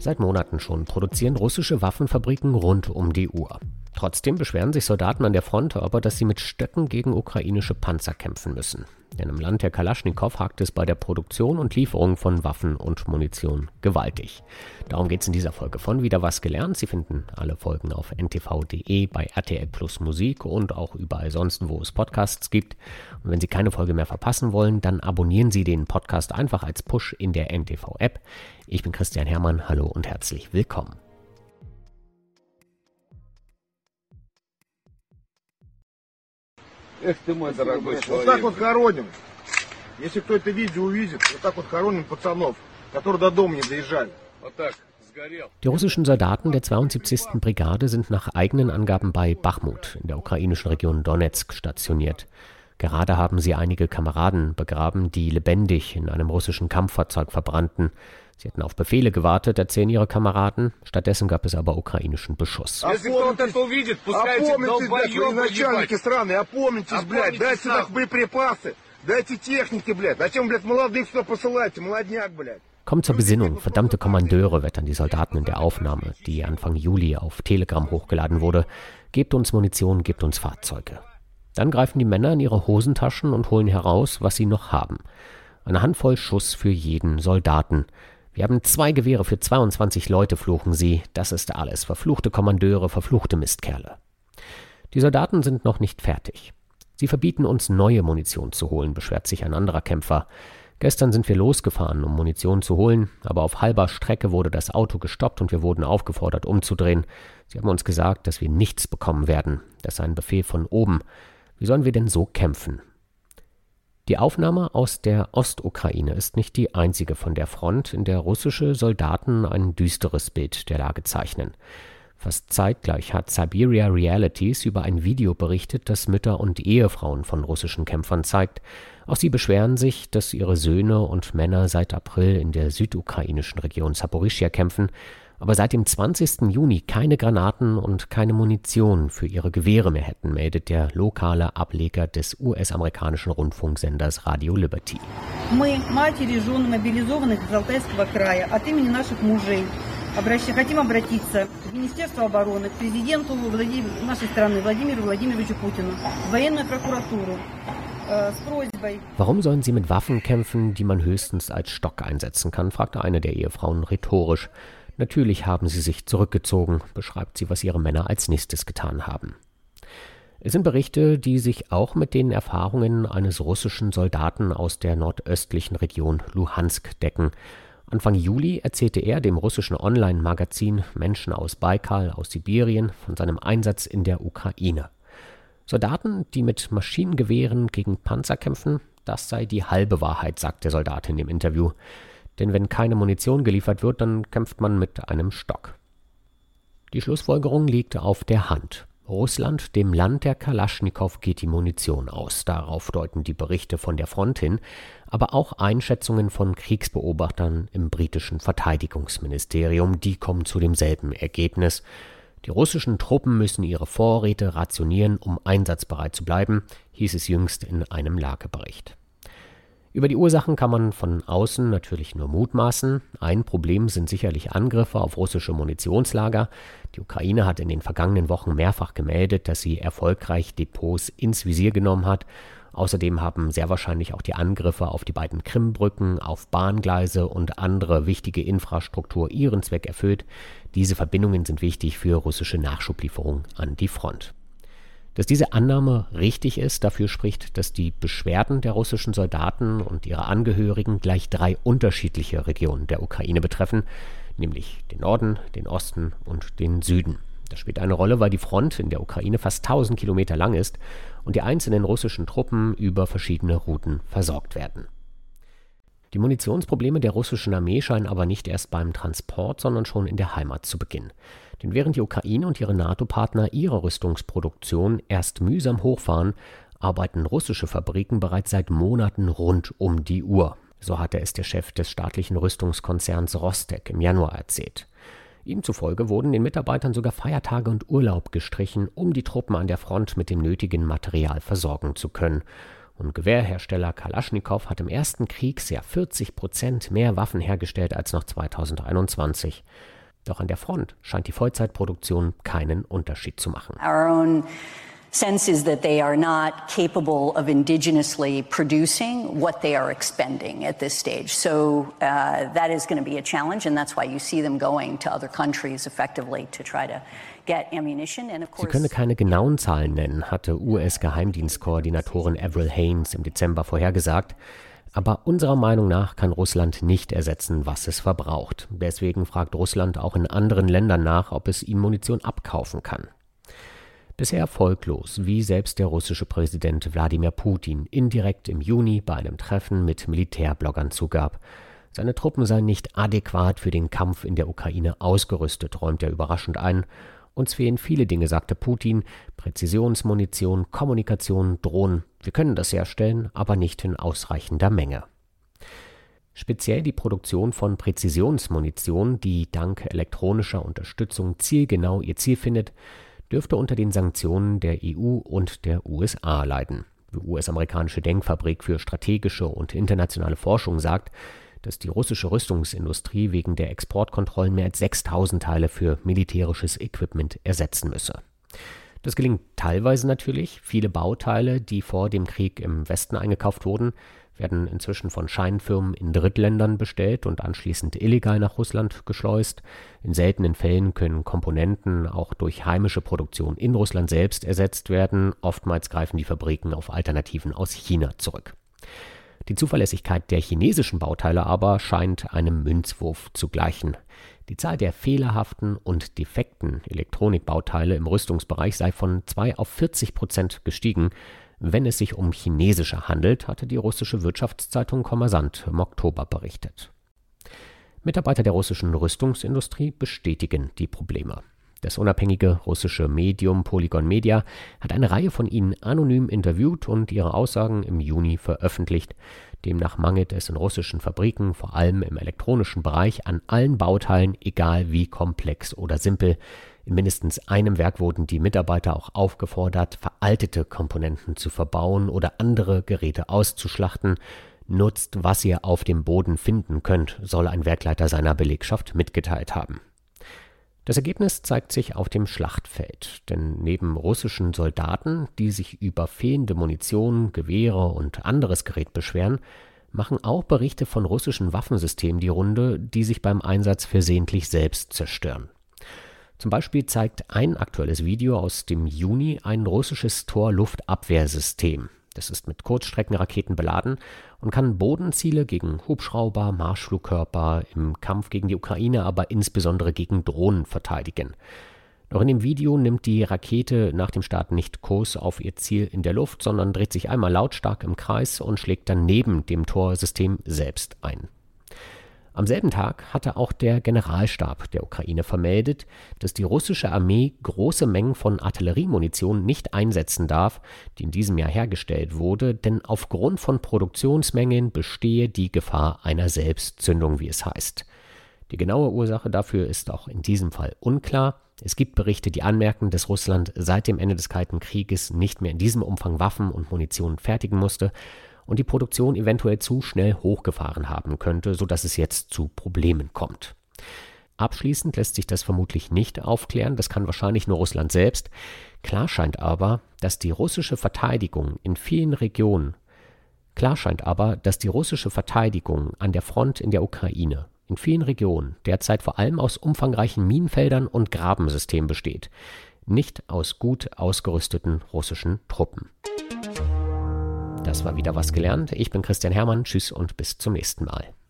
Seit Monaten schon produzieren russische Waffenfabriken rund um die Uhr. Trotzdem beschweren sich Soldaten an der Front aber, dass sie mit Stöcken gegen ukrainische Panzer kämpfen müssen. Denn im Land der Kalaschnikow hakt es bei der Produktion und Lieferung von Waffen und Munition gewaltig. Darum geht es in dieser Folge von Wieder was gelernt. Sie finden alle Folgen auf ntv.de, bei RTL Plus Musik und auch überall sonst, wo es Podcasts gibt. Und wenn Sie keine Folge mehr verpassen wollen, dann abonnieren Sie den Podcast einfach als Push in der NTV-App. Ich bin Christian Hermann, hallo und herzlich willkommen. Эх ты мой дорогой Вот человек. так вот хороним. Если кто это видео увидит, вот так вот хороним пацанов, которые до дома не доезжали. Вот так, сгорел. Die russischen Soldaten der 72. Brigade sind nach eigenen Angaben bei Bachmut in der ukrainischen Region Donetsk stationiert. Gerade haben sie einige Kameraden begraben, die lebendig in einem russischen Kampffahrzeug verbrannten. Sie hätten auf Befehle gewartet, erzählen ihre Kameraden. Stattdessen gab es aber ukrainischen Beschuss. Komm zur Besinnung, verdammte Kommandeure, wettern die Soldaten in der Aufnahme, die Anfang Juli auf Telegram hochgeladen wurde. Gebt uns Munition, gebt uns Fahrzeuge. Dann greifen die Männer in ihre Hosentaschen und holen heraus, was sie noch haben. Eine Handvoll Schuss für jeden Soldaten. Wir haben zwei Gewehre für 22 Leute, fluchen sie. Das ist alles. Verfluchte Kommandeure, verfluchte Mistkerle. Die Soldaten sind noch nicht fertig. Sie verbieten uns, neue Munition zu holen, beschwert sich ein anderer Kämpfer. Gestern sind wir losgefahren, um Munition zu holen, aber auf halber Strecke wurde das Auto gestoppt und wir wurden aufgefordert, umzudrehen. Sie haben uns gesagt, dass wir nichts bekommen werden. Das sei ein Befehl von oben. Wie sollen wir denn so kämpfen? Die Aufnahme aus der Ostukraine ist nicht die einzige von der Front, in der russische Soldaten ein düsteres Bild der Lage zeichnen. Fast zeitgleich hat Siberia Realities über ein Video berichtet, das Mütter und Ehefrauen von russischen Kämpfern zeigt. Auch sie beschweren sich, dass ihre Söhne und Männer seit April in der südukrainischen Region Saporischia kämpfen, aber seit dem 20. Juni keine Granaten und keine Munition für ihre Gewehre mehr hätten, meldet der lokale Ableger des US-amerikanischen Rundfunksenders Radio Liberty. Мы, матери, жены мобилизованных из Алтайского края, от имени наших мужей обращ- хотим обратиться в Министерство обороны, к президенту Влади- нашей страны Владимиру Владимировичу Путину, в военную прокуратуру э, с просьбой Warum sollen sie mit Waffen kämpfen, die man höchstens als Stock einsetzen kann, fragte eine der Ehefrauen rhetorisch. Natürlich haben sie sich zurückgezogen, beschreibt sie, was ihre Männer als nächstes getan haben. Es sind Berichte, die sich auch mit den Erfahrungen eines russischen Soldaten aus der nordöstlichen Region Luhansk decken. Anfang Juli erzählte er dem russischen Online-Magazin Menschen aus Baikal aus Sibirien von seinem Einsatz in der Ukraine. Soldaten, die mit Maschinengewehren gegen Panzer kämpfen, das sei die halbe Wahrheit, sagt der Soldat in dem Interview. Denn wenn keine Munition geliefert wird, dann kämpft man mit einem Stock. Die Schlussfolgerung liegt auf der Hand. Russland, dem Land der Kalaschnikow, geht die Munition aus. Darauf deuten die Berichte von der Front hin, aber auch Einschätzungen von Kriegsbeobachtern im britischen Verteidigungsministerium, die kommen zu demselben Ergebnis. Die russischen Truppen müssen ihre Vorräte rationieren, um einsatzbereit zu bleiben, hieß es jüngst in einem Lagebericht. Über die Ursachen kann man von außen natürlich nur mutmaßen. Ein Problem sind sicherlich Angriffe auf russische Munitionslager. Die Ukraine hat in den vergangenen Wochen mehrfach gemeldet, dass sie erfolgreich Depots ins Visier genommen hat. Außerdem haben sehr wahrscheinlich auch die Angriffe auf die beiden Krimbrücken, auf Bahngleise und andere wichtige Infrastruktur ihren Zweck erfüllt. Diese Verbindungen sind wichtig für russische Nachschublieferung an die Front. Dass diese Annahme richtig ist, dafür spricht, dass die Beschwerden der russischen Soldaten und ihrer Angehörigen gleich drei unterschiedliche Regionen der Ukraine betreffen, nämlich den Norden, den Osten und den Süden. Das spielt eine Rolle, weil die Front in der Ukraine fast 1000 Kilometer lang ist und die einzelnen russischen Truppen über verschiedene Routen versorgt werden. Die Munitionsprobleme der russischen Armee scheinen aber nicht erst beim Transport, sondern schon in der Heimat zu beginnen. Denn während die Ukraine und ihre NATO-Partner ihre Rüstungsproduktion erst mühsam hochfahren, arbeiten russische Fabriken bereits seit Monaten rund um die Uhr. So hatte es der Chef des staatlichen Rüstungskonzerns Rostek im Januar erzählt. Ihm zufolge wurden den Mitarbeitern sogar Feiertage und Urlaub gestrichen, um die Truppen an der Front mit dem nötigen Material versorgen zu können. Und Gewehrhersteller Kalaschnikow hat im ersten Kriegsjahr 40 Prozent mehr Waffen hergestellt als noch 2021. Doch an der Front scheint die Vollzeitproduktion keinen Unterschied zu machen. Our own sense is that they are not capable of indigenously producing what they are expending at this stage. So uh, that is going to be a challenge, and that's why you see them going to other countries effectively to try to Sie könne keine genauen Zahlen nennen, hatte US-Geheimdienstkoordinatorin Avril Haines im Dezember vorhergesagt. Aber unserer Meinung nach kann Russland nicht ersetzen, was es verbraucht. Deswegen fragt Russland auch in anderen Ländern nach, ob es ihm Munition abkaufen kann. Bisher erfolglos, wie selbst der russische Präsident Wladimir Putin indirekt im Juni bei einem Treffen mit Militärbloggern zugab. Seine Truppen seien nicht adäquat für den Kampf in der Ukraine ausgerüstet, räumt er überraschend ein. Uns fehlen viele Dinge, sagte Putin. Präzisionsmunition, Kommunikation, Drohnen. Wir können das herstellen, aber nicht in ausreichender Menge. Speziell die Produktion von Präzisionsmunition, die dank elektronischer Unterstützung zielgenau ihr Ziel findet, dürfte unter den Sanktionen der EU und der USA leiden. Die US-amerikanische Denkfabrik für strategische und internationale Forschung sagt, dass die russische Rüstungsindustrie wegen der Exportkontrollen mehr als 6000 Teile für militärisches Equipment ersetzen müsse. Das gelingt teilweise natürlich. Viele Bauteile, die vor dem Krieg im Westen eingekauft wurden, werden inzwischen von Scheinfirmen in Drittländern bestellt und anschließend illegal nach Russland geschleust. In seltenen Fällen können Komponenten auch durch heimische Produktion in Russland selbst ersetzt werden. Oftmals greifen die Fabriken auf Alternativen aus China zurück. Die Zuverlässigkeit der chinesischen Bauteile aber scheint einem Münzwurf zu gleichen. Die Zahl der fehlerhaften und defekten Elektronikbauteile im Rüstungsbereich sei von 2 auf 40 Prozent gestiegen. Wenn es sich um chinesische handelt, hatte die russische Wirtschaftszeitung Kommersant im Oktober berichtet. Mitarbeiter der russischen Rüstungsindustrie bestätigen die Probleme. Das unabhängige russische Medium Polygon Media hat eine Reihe von ihnen anonym interviewt und ihre Aussagen im Juni veröffentlicht. Demnach mangelt es in russischen Fabriken, vor allem im elektronischen Bereich, an allen Bauteilen, egal wie komplex oder simpel. In mindestens einem Werk wurden die Mitarbeiter auch aufgefordert, veraltete Komponenten zu verbauen oder andere Geräte auszuschlachten. Nutzt, was ihr auf dem Boden finden könnt, soll ein Werkleiter seiner Belegschaft mitgeteilt haben. Das Ergebnis zeigt sich auf dem Schlachtfeld, denn neben russischen Soldaten, die sich über fehlende Munition, Gewehre und anderes Gerät beschweren, machen auch Berichte von russischen Waffensystemen die Runde, die sich beim Einsatz versehentlich selbst zerstören. Zum Beispiel zeigt ein aktuelles Video aus dem Juni ein russisches Torluftabwehrsystem, das ist mit Kurzstreckenraketen beladen und kann Bodenziele gegen Hubschrauber, Marschflugkörper, im Kampf gegen die Ukraine, aber insbesondere gegen Drohnen verteidigen. Doch in dem Video nimmt die Rakete nach dem Start nicht Kurs auf ihr Ziel in der Luft, sondern dreht sich einmal lautstark im Kreis und schlägt dann neben dem Torsystem selbst ein. Am selben Tag hatte auch der Generalstab der Ukraine vermeldet, dass die russische Armee große Mengen von Artilleriemunition nicht einsetzen darf, die in diesem Jahr hergestellt wurde, denn aufgrund von Produktionsmengen bestehe die Gefahr einer Selbstzündung, wie es heißt. Die genaue Ursache dafür ist auch in diesem Fall unklar. Es gibt Berichte, die anmerken, dass Russland seit dem Ende des Kalten Krieges nicht mehr in diesem Umfang Waffen und Munition fertigen musste und die Produktion eventuell zu schnell hochgefahren haben könnte, sodass es jetzt zu Problemen kommt. Abschließend lässt sich das vermutlich nicht aufklären, das kann wahrscheinlich nur Russland selbst. Klar scheint aber, dass die russische Verteidigung in vielen Regionen Klar scheint aber, dass die russische Verteidigung an der Front in der Ukraine in vielen Regionen derzeit vor allem aus umfangreichen Minenfeldern und Grabensystemen besteht, nicht aus gut ausgerüsteten russischen Truppen. Das war wieder was gelernt. Ich bin Christian Hermann. Tschüss und bis zum nächsten Mal.